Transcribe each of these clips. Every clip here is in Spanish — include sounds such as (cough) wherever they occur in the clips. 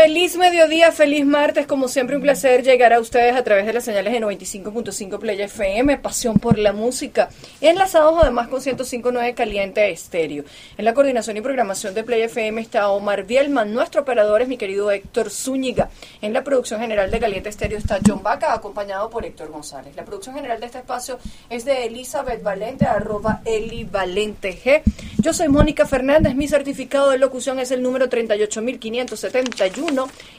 Feliz mediodía, feliz martes, como siempre un placer llegar a ustedes a través de las señales de 95.5 Play FM, pasión por la música, enlazados además con 105.9 Caliente Estéreo. En la coordinación y programación de Play FM está Omar Bielman, nuestro operador es mi querido Héctor Zúñiga. En la producción general de Caliente Estéreo está John Baca, acompañado por Héctor González. La producción general de este espacio es de Elizabeth Valente, arroba Eli Valente G. Yo soy Mónica Fernández, mi certificado de locución es el número 38571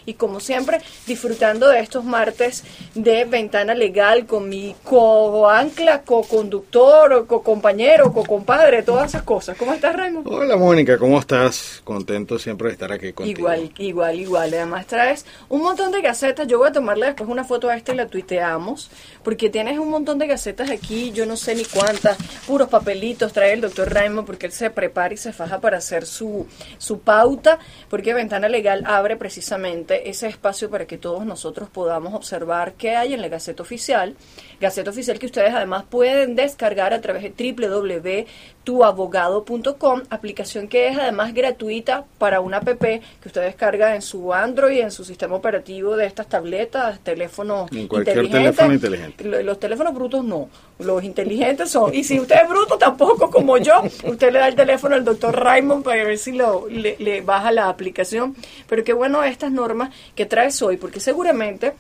y como siempre disfrutando de estos martes de ventana legal con mi co-ancla, co-conductor, co-compañero, co-compadre, todas esas cosas. ¿Cómo estás, Raimundo? Hola, Mónica, ¿cómo estás? Contento siempre de estar aquí contigo. Igual, igual, igual. Además traes un montón de gacetas. Yo voy a tomarle después una foto a esta y la tuiteamos, porque tienes un montón de gacetas aquí, yo no sé ni cuántas, puros papelitos trae el doctor Raymond porque él se prepara y se faja para hacer su, su pauta, porque Ventana Legal abre precisamente ese espacio para que todos nosotros podamos observar qué hay en la Gaceta Oficial. Gaceta Oficial que ustedes además pueden descargar a través de www.tuabogado.com, aplicación que es además gratuita para una app que usted descarga en su Android, en su sistema operativo de estas tabletas, teléfonos en cualquier teléfono inteligente. Los teléfonos brutos no, los inteligentes son. Y si usted es bruto, tampoco como yo, usted le da el teléfono al doctor Raymond para ver si lo, le, le baja la aplicación. Pero qué bueno estas normas que traes hoy, porque seguramente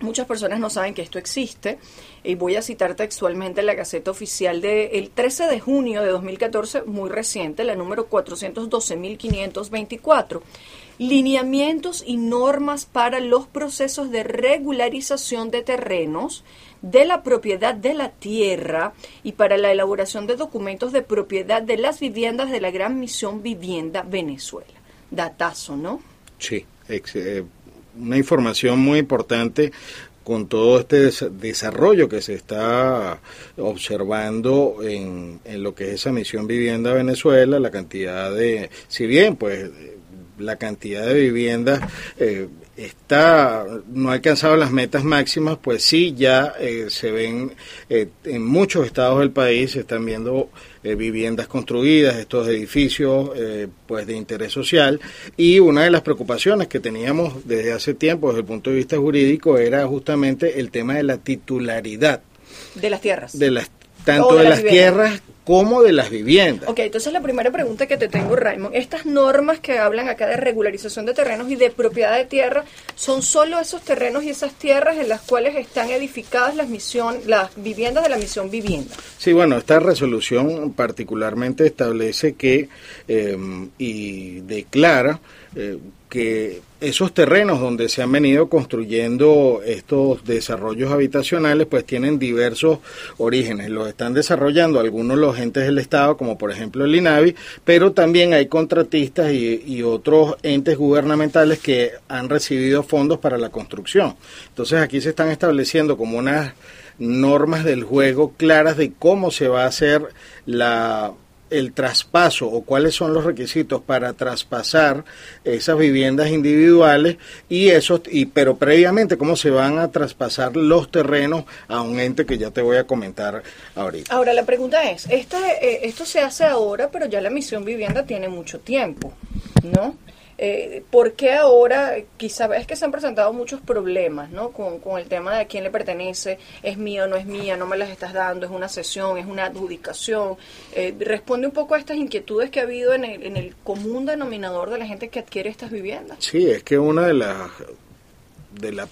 Muchas personas no saben que esto existe y voy a citar textualmente la Gaceta Oficial del 13 de junio de 2014, muy reciente, la número 412.524. Lineamientos y normas para los procesos de regularización de terrenos, de la propiedad de la tierra y para la elaboración de documentos de propiedad de las viviendas de la Gran Misión Vivienda Venezuela. Datazo, ¿no? Sí, eh, una información muy importante con todo este desarrollo que se está observando en, en, lo que es esa misión vivienda Venezuela, la cantidad de, si bien pues la cantidad de viviendas eh, está no ha alcanzado las metas máximas, pues sí ya eh, se ven eh, en muchos estados del país se están viendo eh, viviendas construidas, estos edificios pues de interés social y una de las preocupaciones que teníamos desde hace tiempo desde el punto de vista jurídico era justamente el tema de la titularidad de las tierras. De las tanto de, las, tierras como de las viviendas. Ok, entonces la primera pregunta que te tengo, Raymond, estas normas que hablan acá de regularización de terrenos y de propiedad de tierra, ¿son solo esos terrenos y esas tierras en las cuales están edificadas las, misión, las viviendas de la misión vivienda? Sí, bueno, esta resolución particularmente establece que eh, y declara eh, que esos terrenos donde se han venido construyendo estos desarrollos habitacionales pues tienen diversos orígenes. Los están desarrollando algunos los entes del Estado, como por ejemplo el INAVI, pero también hay contratistas y, y otros entes gubernamentales que han recibido fondos para la construcción. Entonces aquí se están estableciendo como unas normas del juego claras de cómo se va a hacer la el traspaso o cuáles son los requisitos para traspasar esas viviendas individuales y esos y pero previamente cómo se van a traspasar los terrenos a un ente que ya te voy a comentar ahorita. Ahora la pregunta es, este, eh, esto se hace ahora, pero ya la misión vivienda tiene mucho tiempo, ¿no? Eh, ¿Por qué ahora? Quizá es que se han presentado muchos problemas, ¿no? Con, con el tema de a quién le pertenece, es mío, no es mía, no me las estás dando, es una sesión, es una adjudicación. Eh, responde un poco a estas inquietudes que ha habido en el, en el común denominador de la gente que adquiere estas viviendas. Sí, es que una de las de, la,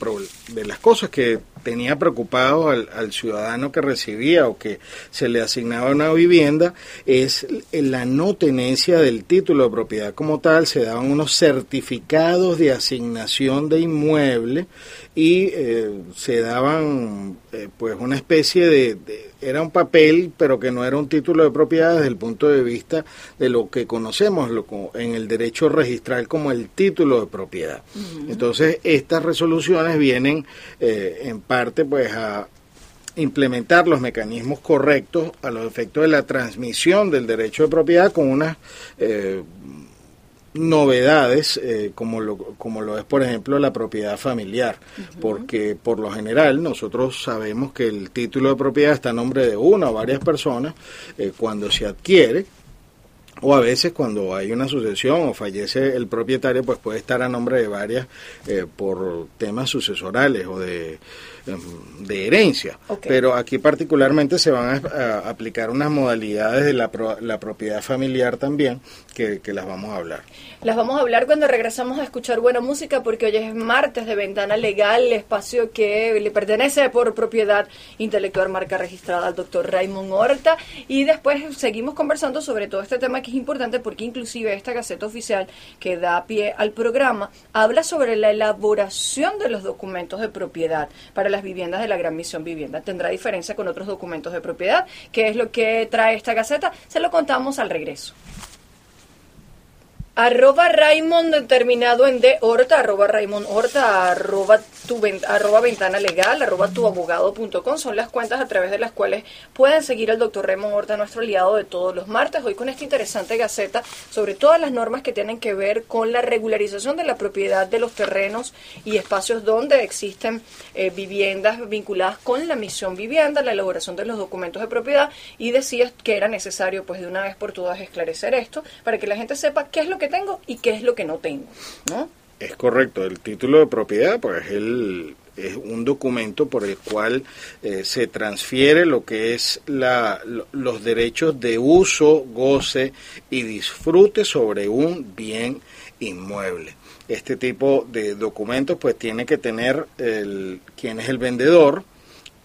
de las cosas que tenía preocupado al, al, ciudadano que recibía o que se le asignaba una vivienda es la no tenencia del título de propiedad como tal, se daban unos certificados de asignación de inmueble y eh, se daban eh, pues una especie de, de, era un papel pero que no era un título de propiedad desde el punto de vista de lo que conocemos lo, en el derecho registral como el título de propiedad uh -huh. entonces estas resoluciones vienen eh, en parte pues a implementar los mecanismos correctos a los efectos de la transmisión del derecho de propiedad con unas eh, novedades eh, como lo como lo es por ejemplo la propiedad familiar uh -huh. porque por lo general nosotros sabemos que el título de propiedad está a nombre de una o varias personas eh, cuando se adquiere o a veces cuando hay una sucesión o fallece el propietario, pues puede estar a nombre de varias eh, por temas sucesorales o de, em, de herencia. Pero aquí particularmente se van a, aplicar unas modalidades de la, la propiedad familiar también que, que, las vamos a hablar. Las vamos a hablar cuando regresamos a escuchar buena música porque hoy es martes de Ventana Legal, espacio que le pertenece por propiedad intelectual marca registrada al doctor Raymond Horta y después seguimos conversando sobre todo este tema que es importante porque inclusive esta Gaceta Oficial que da pie al programa habla sobre la elaboración de los documentos de propiedad para las viviendas de la Gran Misión Vivienda. Tendrá diferencia con otros documentos de propiedad. ¿Qué es lo que trae esta Gaceta? Se lo contamos al regreso. Arroba Raymond terminado en D Horta, arroba Raymond Horta, arroba, tu, arroba ventana legal, arroba tuabogado.com son las cuentas a través de las cuales pueden seguir al doctor Raymond Horta, nuestro aliado de todos los martes, hoy con esta interesante gaceta sobre todas las normas que tienen que ver con la regularización de la propiedad de los terrenos y espacios donde existen eh, viviendas vinculadas con la misión vivienda, la elaboración de los documentos de propiedad y decías que era necesario pues de una vez por todas esclarecer esto para que la gente sepa qué es lo que tengo y qué es lo que no tengo. Es correcto, el título de propiedad pues el, es un documento por el cual eh, se transfiere lo que es la, los derechos de uso, goce y disfrute sobre un bien inmueble. Este tipo de documentos pues tiene que tener el, quién es el vendedor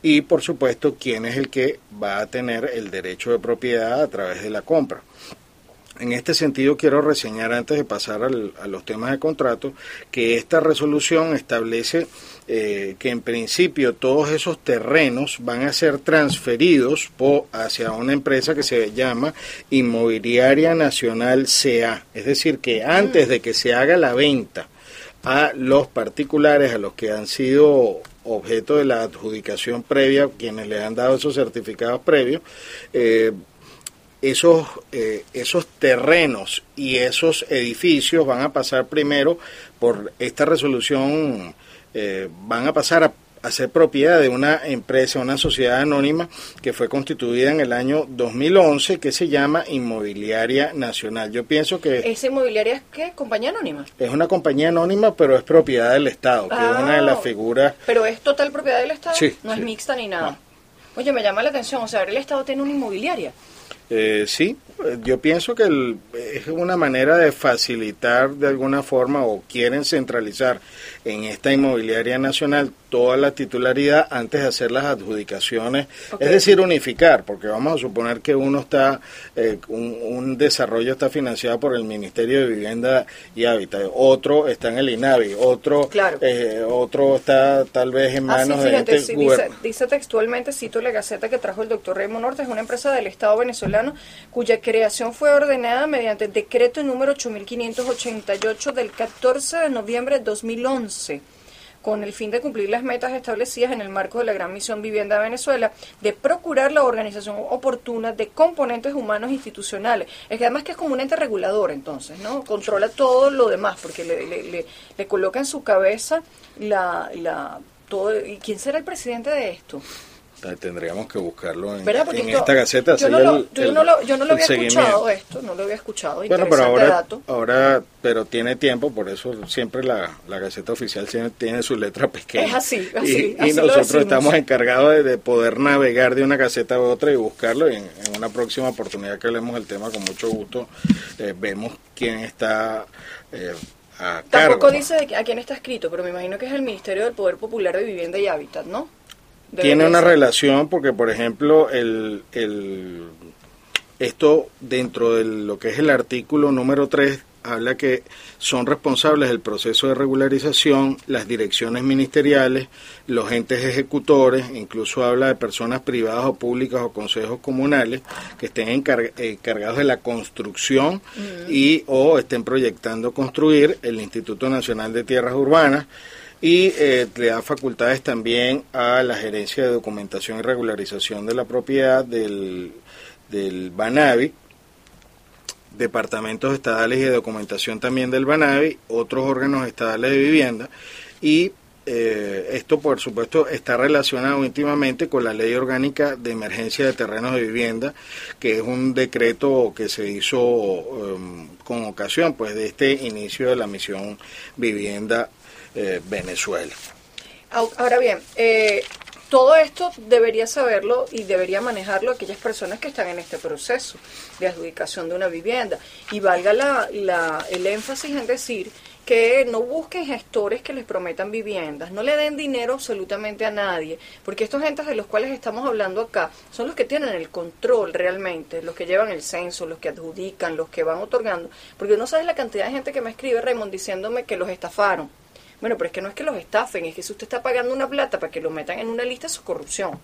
y por supuesto quién es el que va a tener el derecho de propiedad a través de la compra. En este sentido, quiero reseñar antes de pasar a los temas de contrato que esta resolución establece eh, que en principio todos esos terrenos van a ser transferidos hacia una empresa que se llama Inmobiliaria Nacional CA. Es decir, que antes de que se haga la venta a los particulares, a los que han sido objeto de la adjudicación previa, quienes le han dado esos certificados previos, eh, esos, eh, esos terrenos y esos edificios van a pasar primero por esta resolución, eh, van a pasar a, ser propiedad de una empresa, una sociedad anónima que fue constituida en el año 2011 que se llama Inmobiliaria Nacional. Yo pienso que... ¿Esa inmobiliaria es qué? ¿Compañía anónima? Es una compañía anónima, pero es propiedad del Estado, que es una de las ah, figuras... ¿Pero es total propiedad del Estado? Sí. No es mixta ni nada. Oye, me llama la atención, o sea, el Estado tiene una inmobiliaria. Eh, sí, yo pienso que es una manera de facilitar de alguna forma o quieren centralizar en esta inmobiliaria nacional toda la titularidad antes de hacer las adjudicaciones, es decir, unificar, porque vamos a suponer que uno está, eh, un, desarrollo está financiado por el Ministerio de Vivienda y Hábitat, otro está en el INAVI, otro, eh, otro está tal vez en manos de dice, dice, textualmente, cito la gaceta que trajo el doctor Raymond Norte, es una empresa del Estado venezolano cuya creación fue ordenada mediante decreto número 8588 del 14 de noviembre de 2011 con el fin de cumplir las metas establecidas en el marco de la Gran Misión Vivienda de Venezuela, de procurar la organización oportuna de componentes humanos institucionales. Es que además que es como un ente regulador, entonces, ¿no? Controla todo lo demás, porque le, le, le, coloca en su cabeza la, la todo. ¿Y quién será el presidente de esto? Tendríamos que buscarlo en, esta gaceta. Yo no, lo, yo, no lo, yo no lo había escuchado esto, no lo había escuchado. Bueno, pero ahora, ahora, pero tiene tiempo, por eso siempre la, la gaceta oficial tiene su letra pequeña. Es así, así. Y, nosotros estamos encargados de, poder navegar de una gaceta a otra y buscarlo. Y en, una próxima oportunidad que hablemos del tema, con mucho gusto, eh, vemos quién está. Eh, a Tampoco dice a quién está escrito, pero me imagino que es el Ministerio del Poder Popular de Vivienda y Hábitat, ¿no? Tiene una relación porque, por ejemplo, el, el, esto dentro de lo que es el artículo número 3 habla que son responsables del proceso de regularización las direcciones ministeriales, los entes ejecutores, incluso habla de personas privadas o públicas o consejos comunales que estén encargados de la construcción mm. y o estén proyectando construir el Instituto Nacional de Tierras Urbanas y eh, le da facultades también a la gerencia de documentación y regularización de la propiedad del, del BANAVI, departamentos estadales y de documentación también del BANAVI, otros órganos estadales de vivienda. Y eh, esto por supuesto está relacionado íntimamente con la Ley Orgánica de Emergencia de Terrenos de Vivienda, que es un decreto que se hizo em, con ocasión pues de este inicio de la misión Vivienda eh, Venezuela. Ahora bien, eh, todo esto debería saberlo y debería manejarlo aquellas personas que están en este proceso de adjudicación de una vivienda. Y valga la, la, el énfasis en decir que no busquen gestores que les prometan viviendas, no le den dinero absolutamente a nadie, porque estos gentes de los cuales estamos hablando acá son los que tienen el control realmente, los que llevan el censo, los que adjudican, los que van otorgando, porque no sabes la cantidad de gente que me escribe, Raymond, diciéndome que los estafaron. Bueno, pero es que no es que los estafen, es que si usted está pagando una plata para que lo metan en una lista, eso es corrupción.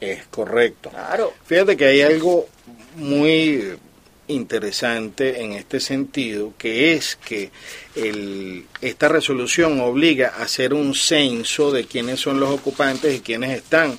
Es correcto. Claro. Fíjate que hay algo muy interesante en este sentido, que es que el, esta resolución obliga a hacer un censo de quiénes son los ocupantes y quiénes están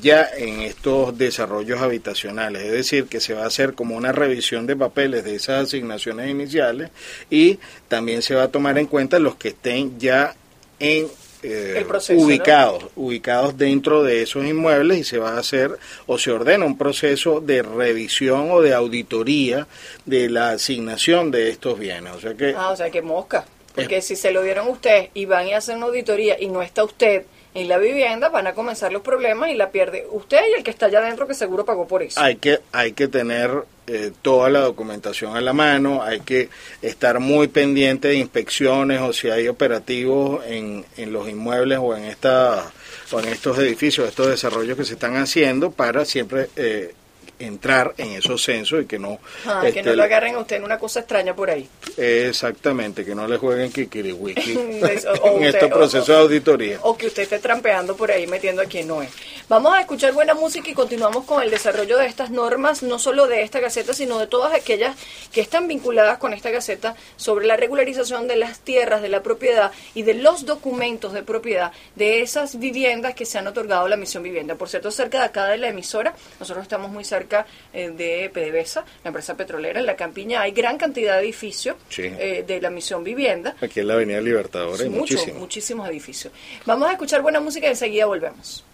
ya en estos desarrollos habitacionales. Es decir, que se va a hacer como una revisión de papeles de esas asignaciones iniciales y también se va a tomar en cuenta los que estén ya en eh, ubicados, ubicados dentro de esos inmuebles y se va a hacer o se ordena un proceso de revisión o de auditoría de la asignación de estos bienes. O sea que, ah, o sea que mosca. Porque si se lo dieron usted y van a hacer una auditoría y no está usted en la vivienda, van a comenzar los problemas y la pierde usted y el que está allá adentro que seguro pagó por eso. Hay que, hay que tener eh, toda la documentación a la mano, hay que estar muy pendiente de inspecciones o si hay operativos en, en los inmuebles o en, esta, o en estos edificios, estos desarrollos que se están haciendo para siempre eh, entrar en esos censos y que no... Ah, que no este, lo agarren a usted en una cosa extraña por ahí. Exactamente, que no le jueguen kikiriwiki (laughs) (laughs) en estos procesos de auditoría. O que usted esté trampeando por ahí metiendo a quien no es. Vamos a escuchar buena música y continuamos con el desarrollo de estas normas, no solo de esta gaceta, sino de todas aquellas que están vinculadas con esta gaceta sobre la regularización de las tierras, de la propiedad y de los documentos de propiedad de esas viviendas que se han otorgado la misión vivienda. Por cierto, cerca de acá de la emisora, nosotros estamos muy cerca eh, de PDVSA, la empresa petrolera. En la Campiña hay gran cantidad de edificios eh, de la misión vivienda. Aquí en la Avenida Libertadores hay muchísimos. muchísimos edificios. Vamos a escuchar buena música y enseguida volvemos.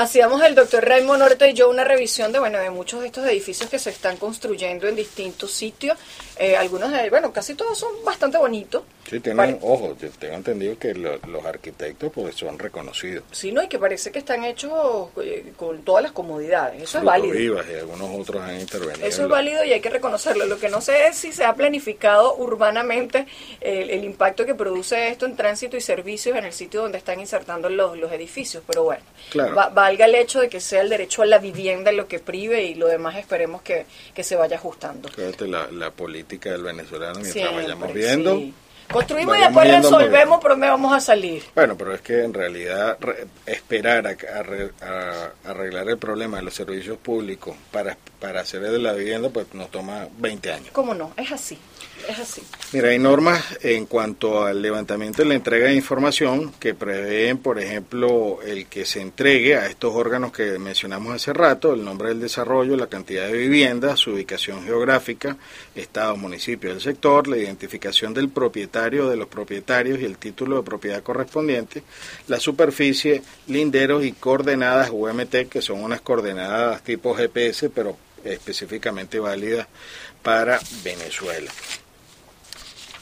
Hacíamos el doctor Raymond Norte y yo una revisión de bueno de muchos de estos edificios que se están construyendo en distintos sitios. Eh, algunos de bueno, casi todos son bastante bonitos. Sí, tienen, ojo, yo tengo entendido que los arquitectos pues son reconocidos. Sí, no, y que parece que están hechos eh, con todas las comodidades. Eso es válido. y algunos otros han intervenido. Eso es válido y hay que reconocerlo. Lo que no sé es si se ha planificado urbanamente el, impacto que produce esto en tránsito y servicios en el sitio donde están insertando los, los edificios. Pero bueno, claro. valga el hecho de que sea el derecho a la vivienda lo que prive y lo demás esperemos que, se vaya ajustando. la, la política del venezolano mientras vayamos viendo. Construimos y después resolvemos, pero me vamos a salir. Bueno, pero es que en realidad esperar a, arreglar el problema de los servicios públicos para, para hacer de la vivienda, pues nos toma 20 años. ¿Cómo no? Es así Mira, hay normas en cuanto al levantamiento y la entrega de información que prevén, por ejemplo, el que se entregue a estos órganos que mencionamos hace rato, el nombre del desarrollo, la cantidad de viviendas, su ubicación geográfica, estado, municipio del sector, la identificación del propietario, de los propietarios y el título de propiedad correspondiente, la superficie, linderos y coordenadas UMT, que son unas coordenadas tipo GPS, pero específicamente válidas para Venezuela.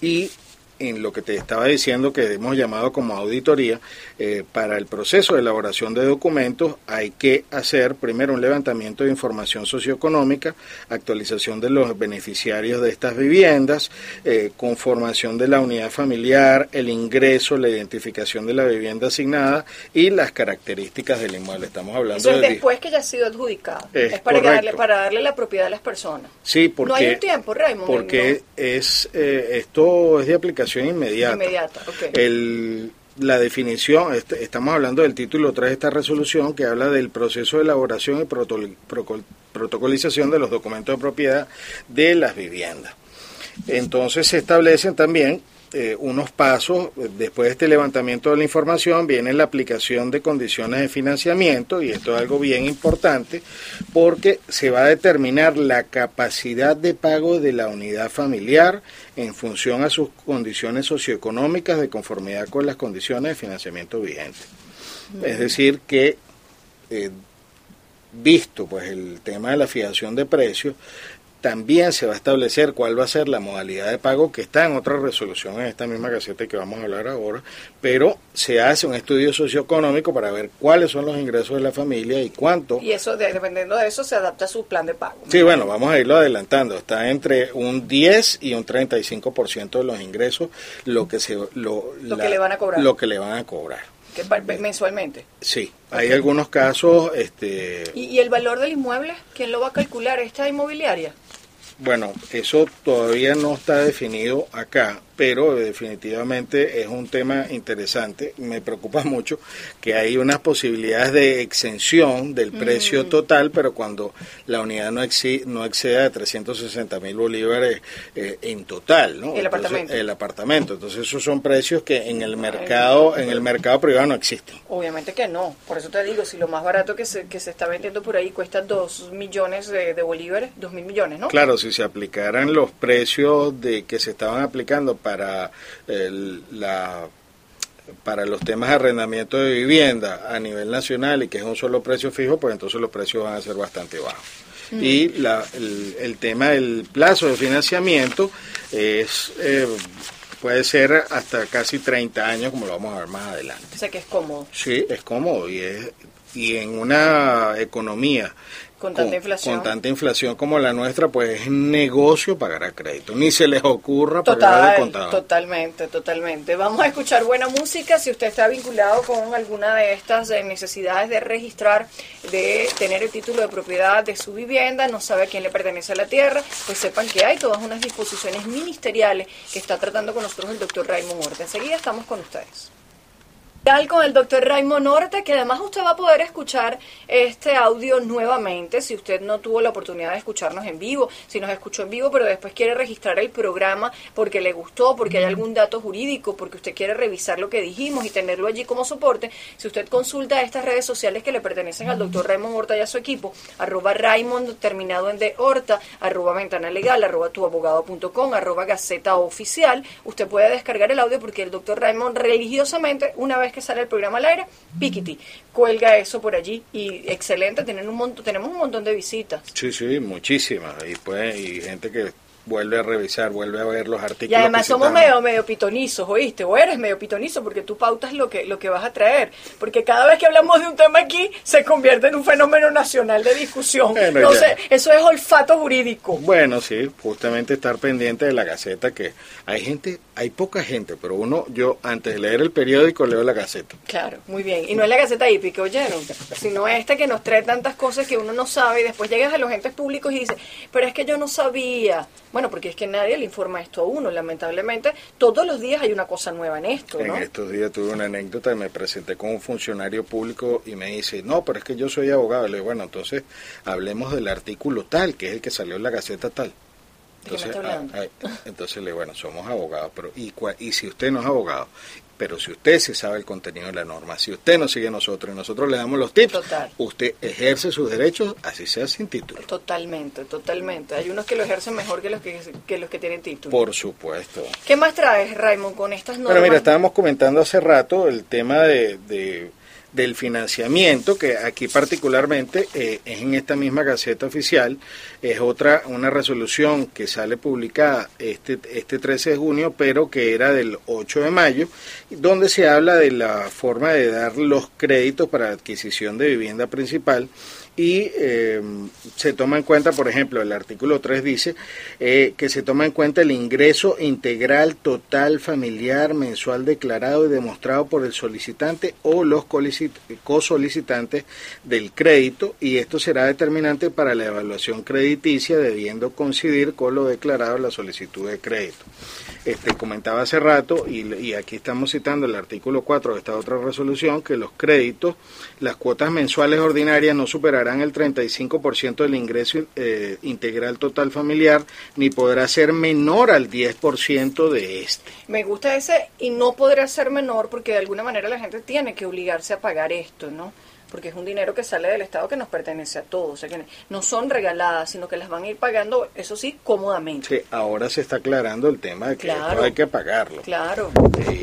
Y en lo que te estaba diciendo que hemos llamado como auditoría, eh, para el proceso de elaboración de documentos hay que hacer primero un levantamiento de información socioeconómica, actualización de los beneficiarios de estas viviendas, eh, conformación de la unidad familiar, el ingreso, la identificación de la vivienda asignada y las características del inmueble. Estamos hablando Eso es después que ya ha sido adjudicado. Es, para, darle, para darle la propiedad a las personas. Sí, porque... No hay un tiempo, Raymond. Porque es, eh, esto es de aplicación inmediata. Inmediata, El la definición, este, estamos hablando del título 3 de esta resolución que habla del proceso de elaboración y protocolización de los documentos de propiedad de las viviendas. Entonces se establecen también eh, unos pasos, después de este levantamiento de la información, viene la aplicación de condiciones de financiamiento, y esto es algo bien importante, porque se va a determinar la capacidad de pago de la unidad familiar en función a sus condiciones socioeconómicas de conformidad con las condiciones de financiamiento vigentes. Es decir, que eh, visto pues el tema de la fijación de precios, también se va a establecer cuál va a ser la modalidad de pago que está en otra resolución en esta misma caseta que vamos a hablar ahora, pero se hace un estudio socioeconómico para ver cuáles son los ingresos de la familia y cuánto. Y eso, dependiendo de eso, se adapta a su plan de pago. Sí, bueno, vamos a irlo adelantando. Está entre un 10 y un 35% de los ingresos lo que se lo, que le van a cobrar. Lo que le van a cobrar. Mensualmente. Sí, hay algunos casos. este ¿Y, ¿Y el valor del inmueble? ¿Quién lo va a calcular? ¿Esta inmobiliaria? Bueno, eso todavía no está definido acá, pero definitivamente es un tema interesante. Me preocupa (laughs) mucho que hay unas posibilidades de exención del precio mm. total, pero cuando la unidad no, no exceda de 360 mil bolívares eh, en total, ¿no? El apartamento. El apartamento. Entonces esos son precios que en el mercado, en el mercado privado no existen. Obviamente que no. Por eso te digo, si lo más barato que se, que se está vendiendo por ahí cuesta 2 millones de, de bolívares, 2 mil millones, ¿no? Claro, si se aplicaran los precios de que se estaban aplicando para la para los temas de arrendamiento de vivienda a nivel nacional y que es un solo precio fijo, pues entonces los precios van a ser bastante bajos. Mm. Y la, el, tema del plazo de financiamiento es eh, puede ser hasta casi 30 años, como lo vamos a ver más adelante. O sea que es cómodo. Sí, es cómodo y, es, y en una economía con tanta inflación. Con tanta inflación como la nuestra, pues es negocio pagar a crédito. Ni se les ocurra pagar de contado. Totalmente, totalmente. Vamos a escuchar buena música. Si usted está vinculado con alguna de estas eh, necesidades de registrar, de tener el título de propiedad de su vivienda, no sabe a quién le pertenece a la tierra, pues sepan que hay todas unas disposiciones ministeriales que está tratando con nosotros el doctor Raymond Horta. Enseguida estamos con ustedes con el doctor Raymond Norte, que además usted va a poder escuchar este audio nuevamente si usted no tuvo la oportunidad de escucharnos en vivo, si nos escuchó en vivo pero después quiere registrar el programa porque le gustó, porque hay algún dato jurídico, porque usted quiere revisar lo que dijimos y tenerlo allí como soporte, si usted consulta estas redes sociales que le pertenecen al doctor Raymond Horta y a su equipo, arroba Raymond terminado en de Horta, arroba ventana legal, arroba tuabogado.com, arroba gaceta oficial, usted puede descargar el audio porque el doctor Raymond religiosamente, una vez que sale el programa al aire, Piquiti, cuelga eso por allí y excelente, tienen un montón, tenemos un montón de visitas. Sí, sí, muchísimas, y pues, y gente que vuelve a revisar, vuelve a ver los artículos. Y además somos medio, medio pitonizos, ¿oíste? O eres medio pitonizo porque tú pautas lo que, lo que vas a traer. Porque cada vez que hablamos de un tema aquí, se convierte en un fenómeno nacional de discusión. sé, eso es olfato jurídico. Bueno, sí, justamente estar pendiente de la Gaceta, que hay gente, hay poca gente, pero uno, yo antes de leer el periódico leo la Gaceta. Claro, muy bien. Y no es la Gaceta hípica, oyeron, sino esta que nos trae tantas cosas que uno no sabe y después llegas a los entes públicos y dices, pero es que yo no sabía. Bueno, porque es que nadie le informa esto a uno, lamentablemente. Todos los días hay una cosa nueva en esto, En estos días tuve una anécdota, me presenté con un funcionario público y me dice, no, pero es que yo soy abogado. Le digo, bueno, entonces hablemos del artículo tal, que es el que salió en la Gaceta tal. Entonces, ah, entonces le digo, bueno, somos abogados, pero ¿y, y si usted no es abogado pero si usted se sabe el contenido de la norma, si usted nos sigue a nosotros y nosotros le damos los tips, usted ejerce sus derechos, así sea sin título. Totalmente, totalmente. Hay unos que lo ejercen mejor que los que, los que tienen título. Por supuesto. ¿Qué más traes, Raymond, con estas normas? Bueno, mira, estábamos comentando hace rato el tema de del financiamiento, que aquí particularmente eh, es en esta misma Gaceta Oficial, es otra, una resolución que sale publicada este, este 13 de junio, pero que era del 8 de mayo, donde se habla de la forma de dar los créditos para adquisición de vivienda principal y eh, se toma en cuenta, por ejemplo, el artículo 3 dice eh, que se toma en cuenta el ingreso integral total familiar mensual declarado y demostrado por el solicitante o los cosolicitantes del crédito y esto será determinante para la evaluación crediticia debiendo coincidir con lo declarado en la solicitud de crédito. Este, comentaba hace rato, y, aquí estamos citando el artículo 4 de esta otra resolución, que los créditos, las cuotas mensuales ordinarias no superarán el 35% del ingreso eh, integral total familiar, ni podrá ser menor al 10% de este. Me gusta ese, y no podrá ser menor porque de alguna manera la gente tiene que obligarse a pagar esto, ¿no? Porque es un dinero que sale del Estado que nos pertenece a todos, o sea que no son regaladas, sino que las van a ir pagando, eso sí, cómodamente. Sí, ahora se está aclarando el tema de que esto hay que pagarlo. Claro,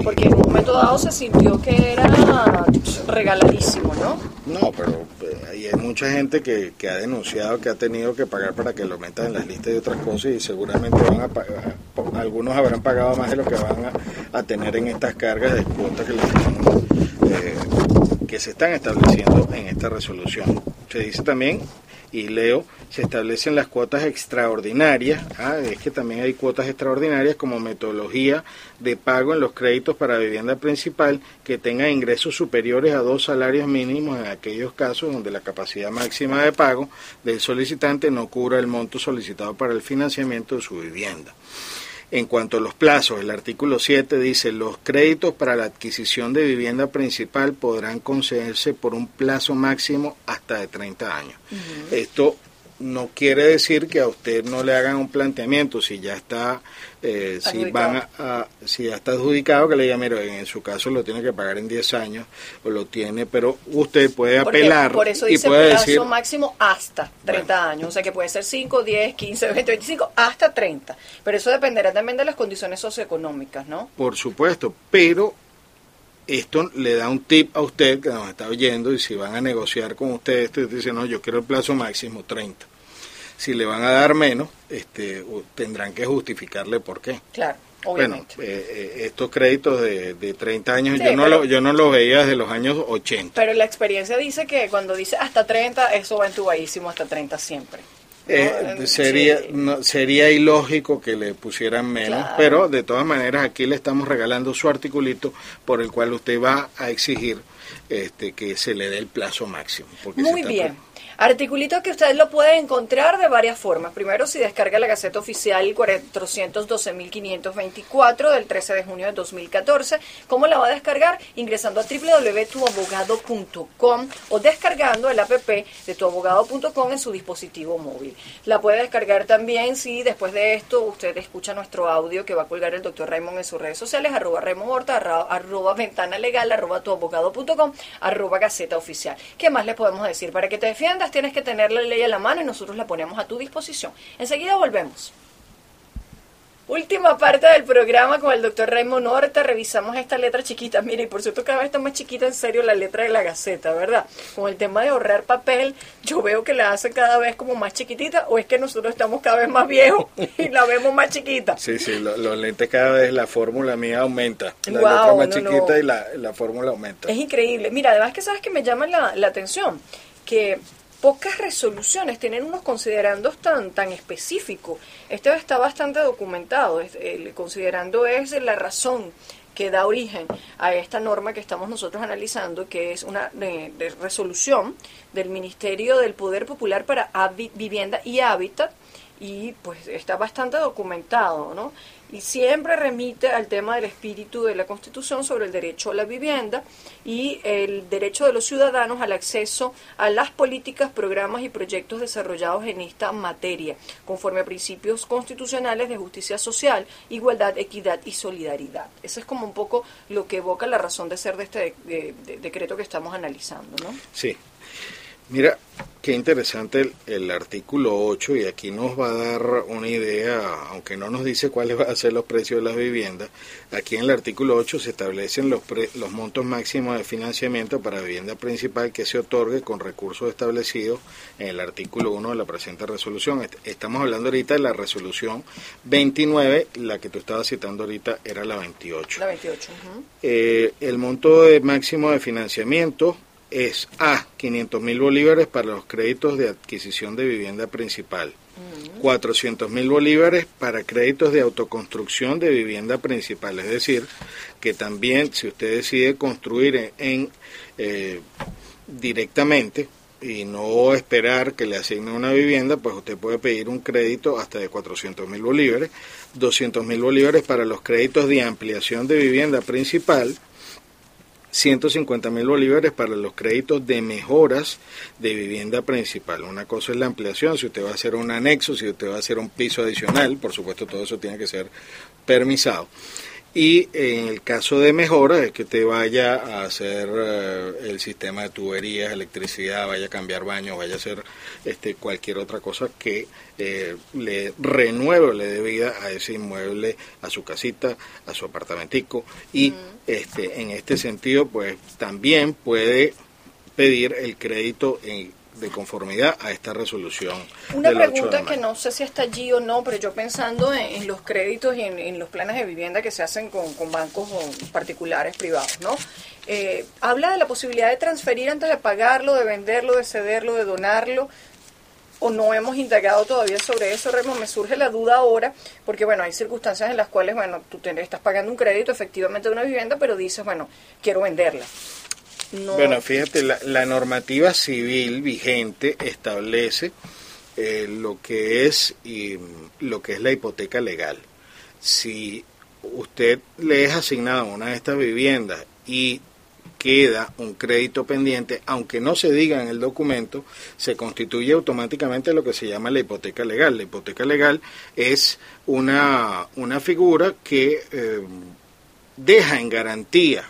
porque en un momento dado se sintió que era regaladísimo, ¿no? No, pero eh, hay mucha gente que, que ha denunciado que ha tenido que pagar para que lo metan en las listas de otras cosas y seguramente van a pagar, algunos habrán pagado más de lo que van a, tener en estas cargas de cuotas que les eh, que se están estableciendo en esta resolución. Se dice también, y leo, se establecen las cuotas extraordinarias, ah, es que también hay cuotas extraordinarias como metodología de pago en los créditos para vivienda principal que tengan ingresos superiores a dos salarios mínimos en aquellos casos donde la capacidad máxima de pago del solicitante no cubra el monto solicitado para el financiamiento de su vivienda. En cuanto a los plazos, el artículo 7 dice, los créditos para la adquisición de vivienda principal podrán concederse por un plazo máximo hasta de 30 años. Esto no quiere decir que a usted no le hagan un planteamiento. Si ya está eh, si van a, si ya está adjudicado que le diga mire en su caso lo tiene que pagar en 10 años o lo tiene pero usted puede apelar por eso dice y puede plazo máximo hasta 30 años o sea que puede ser 5 10 15 20 25 hasta 30 pero eso dependerá también de las condiciones socioeconómicas no por supuesto pero esto le da un tip a usted que nos está oyendo y si van a negociar con usted esto y dice no yo quiero el plazo máximo 30 si le van a dar menos este tendrán que justificarle por qué claro Obviamente. Bueno, eh, eh, estos créditos de, de 30 años yo no lo, yo no los veía desde los años 80. Pero la experiencia dice que cuando dice hasta 30, eso va entubadísimo hasta 30 siempre. Eh, sería no, sería ilógico que le pusieran menos, pero de todas maneras aquí le estamos regalando su articulito por el cual usted va a exigir este que se le dé el plazo máximo. Muy bien. Articulito que usted lo puede encontrar de varias formas. Primero, si descarga la Gaceta Oficial 412.524 del 13 de junio de 2014. ¿Cómo la va a descargar? Ingresando a www.tuabogado.com o descargando el app de tuabogado.com en su dispositivo móvil. La puede descargar también si después de esto usted escucha nuestro audio que va a colgar el doctor Raymond en sus redes sociales, arroba Raymond Horta, arroba ventana legal, arroba tuabogado.com, arroba Gaceta Oficial. ¿Qué más le podemos decir? Para que te tienes que tener la ley a la mano y nosotros la ponemos a tu disposición. Enseguida volvemos. Última parte del programa con el doctor Raymond Horta. Revisamos esta letra chiquita. Mire, y por cierto, cada vez está más chiquita en serio la letra de la Gaceta, ¿verdad? Con el tema de ahorrar papel, yo veo que la hace cada vez como más chiquitita, o es que nosotros estamos cada vez más viejos (laughs) y la vemos más chiquita. Sí, sí, los lentes cada vez, la fórmula mía aumenta. La letra más chiquita y la, fórmula aumenta. Es increíble. Mira, además que sabes que me llama la, la atención que pocas resoluciones tienen unos considerandos tan, tan específicos. Este está bastante documentado, el considerando es la razón que da origen a esta norma que estamos nosotros analizando, que es una resolución del Ministerio del Poder Popular para Vivienda y Hábitat, y pues está bastante documentado, ¿no? Y siempre remite al tema del espíritu de la Constitución sobre el derecho a la vivienda y el derecho de los ciudadanos al acceso a las políticas, programas y proyectos desarrollados en esta materia, conforme a principios constitucionales de justicia social, igualdad, equidad y solidaridad. Eso es como un poco lo que evoca la razón de ser de este decreto que estamos analizando, ¿no? Sí. Mira, qué interesante el, artículo 8 y aquí nos va a dar una idea, aunque no nos dice cuáles (laughs) van a ser los precios de las viviendas, aquí en el artículo 8 se establecen los, los montos máximos de financiamiento para vivienda principal que se otorgue con recursos establecidos en el artículo 1 de la presente resolución. Estamos hablando ahorita de la resolución 29, la que tú estabas citando ahorita era la 28. La 28. Eh, el monto de máximo de financiamiento es A, 500 mil bolívares para los créditos de adquisición de vivienda principal, 400 mil bolívares para créditos de autoconstrucción de vivienda principal, es decir, que también si usted decide construir en, eh, directamente, y no esperar que le asignen una vivienda, pues usted puede pedir un crédito hasta de 400 mil bolívares, 200 mil bolívares para los créditos de ampliación de vivienda principal, 150 mil bolívares para los créditos de mejoras de vivienda principal. Una cosa es la ampliación, si usted va a hacer un anexo, si usted va a hacer un piso adicional, por supuesto todo eso tiene que ser permisado. Y en el caso de mejoras es que usted vaya a hacer eh, el sistema de tuberías, electricidad, vaya a cambiar baños, vaya a hacer este, cualquier otra cosa que eh, le renueve, le dé vida a ese inmueble, a su casita, a su apartamentico. Y este, en este sentido, pues también puede pedir el crédito en de conformidad a esta resolución. Una pregunta que no sé si está allí o no, pero yo pensando en, los créditos y en, los planes de vivienda que se hacen con, bancos particulares privados, ¿no? Eh, habla de la posibilidad de transferir antes de pagarlo, de venderlo, de cederlo, de donarlo. O no hemos indagado todavía sobre eso, Remo, me surge la duda ahora, porque bueno, hay circunstancias en las cuales, bueno, tú te, estás pagando un crédito efectivamente de una vivienda, pero dices, bueno, quiero venderla bueno, fíjate, la, normativa civil vigente establece eh, lo que es lo que es la hipoteca legal. Si usted le es asignado una de estas viviendas y queda un crédito pendiente, aunque no se diga en el documento, se constituye automáticamente lo que se llama la hipoteca legal. La hipoteca legal es una, una figura que eh, deja en garantía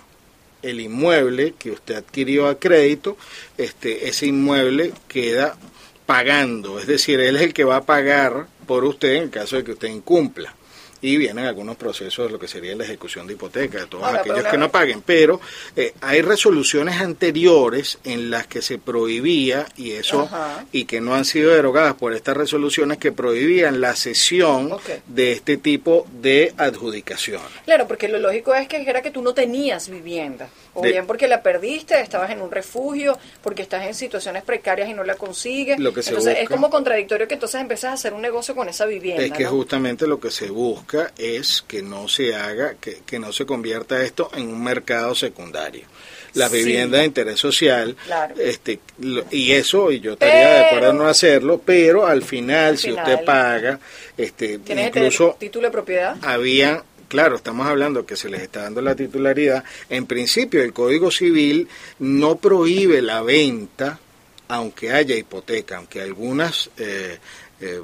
el inmueble que usted adquirió a crédito, este, ese inmueble queda pagando, es decir, él es el que va a pagar por usted en caso de que usted incumpla y vienen algunos procesos de lo que sería la ejecución de hipoteca, de todos aquellos que no paguen. Pero eh, hay resoluciones anteriores en las que se prohibía, y eso, y que no han sido derogadas por estas resoluciones, que prohibían la cesión de este tipo de adjudicación. Claro, porque lo lógico es que era que tú no tenías vivienda. O bien porque la perdiste, estabas en un refugio, porque estás en situaciones precarias y no la consigues. Lo que entonces es como contradictorio que entonces empiezas a hacer un negocio con esa vivienda. Es que justamente lo que se busca es que no se haga, que, que no se convierta esto en un mercado secundario. Las viviendas de interés social, este, y eso, y yo estaría de acuerdo en no hacerlo, pero al final, si usted paga, este, incluso título de propiedad, había claro, estamos hablando que se les está dando la titularidad. En principio, el Código Civil no prohíbe la venta, aunque haya hipoteca, aunque algunas eh, eh,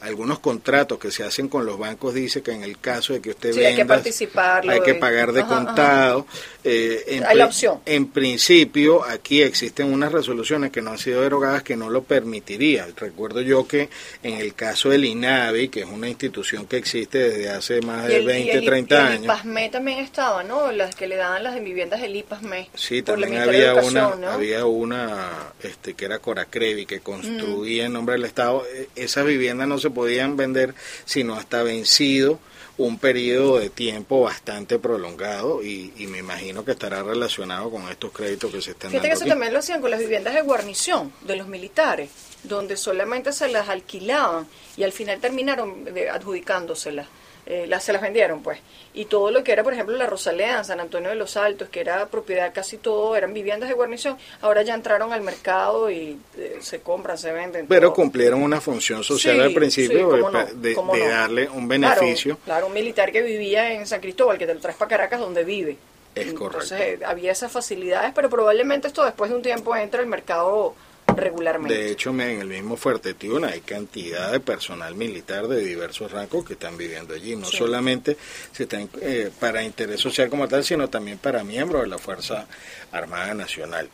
algunos contratos que se hacen con los bancos dice que en el caso de que usted sí, hay que participar hay que pagar de contado eh, en, hay la opción. en principio aquí existen unas resoluciones que no han sido derogadas que no lo permitirían recuerdo yo que en el caso del INAVI que es una institución que existe desde hace más de 20 30 años. El IPASME también estaba no las que le daban las viviendas del IPASME sí también había una había una este que era Coracrevi que construía en nombre del Estado e, esas viviendas no se podían vender sino hasta vencido un periodo de tiempo bastante prolongado y, me imagino que estará relacionado con estos créditos que se están Fíjate que eso también lo hacían con las viviendas de guarnición de los militares, donde solamente se las alquilaban y al final terminaron adjudicándoselas eh, las, se las vendieron pues. Y todo lo que era, por ejemplo, la Rosaleda, San Antonio de los Altos, que era propiedad casi todo, eran viviendas de guarnición, ahora ya entraron al mercado y eh, se compran, se venden. Pero cumplieron una función social al principio de, darle un beneficio. Claro, un militar que vivía en San Cristóbal, que te lo traes para Caracas, donde vive. Es correcto. Entonces había esas facilidades, pero probablemente esto después de un tiempo entra al mercado regularmente. De hecho, en el mismo Fuerte Tiuna hay cantidad de personal militar de diversos rangos que están viviendo allí. No solamente se están, eh, para interés social como tal, sino también para miembros de la Fuerza Armada Nacional.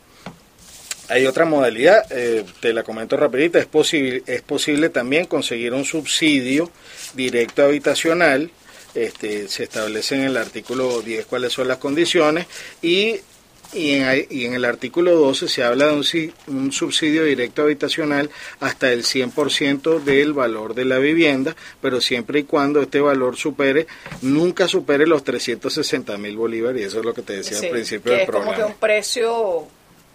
Hay otra modalidad, eh, te la comento rapidita, es posible, es posible también conseguir un subsidio directo habitacional, este, se establece en el artículo 10 cuáles son las condiciones y y en, y en, el artículo 12 se habla de un, un subsidio directo habitacional hasta el 100% del valor de la vivienda, pero siempre y cuando este valor supere, nunca supere los 360 mil bolívares, y eso es lo que te decía al principio del programa. Es como que un precio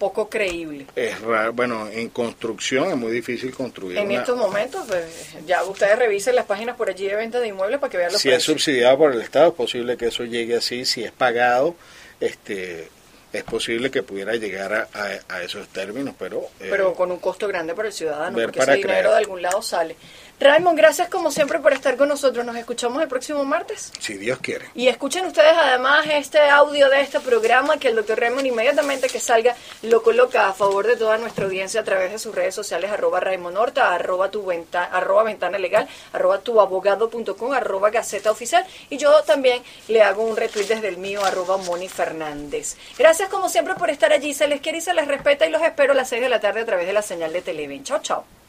poco creíble. Es raro, bueno, en construcción es muy difícil construir. En estos momentos, pues, ya ustedes revisen las páginas por allí de venta de inmuebles para que vean los si precios. Es subsidiado por el Estado, es posible que eso llegue así, si es pagado, este es posible que pudiera llegar a, a- a esos términos, pero... eh, Pero con un costo grande para el ciudadano, porque para ese dinero de algún lado sale. Raymond, gracias como siempre por estar con nosotros. Nos escuchamos el próximo martes. si Dios quiere. Y escuchen ustedes además este audio de este programa que el doctor Raymond inmediatamente que salga lo coloca a favor de toda nuestra audiencia a través de sus redes sociales arroba Raymond Horta, arroba tu venta, arroba ventana legal, arroba tuabogado.com, arroba gaceta oficial y yo también le hago un retweet desde el mío arroba Moni Fernández. Gracias como siempre por estar allí, se les quiere y se les respeta y los espero a las 6 de la tarde a través de la señal de Televen. Chao, chao.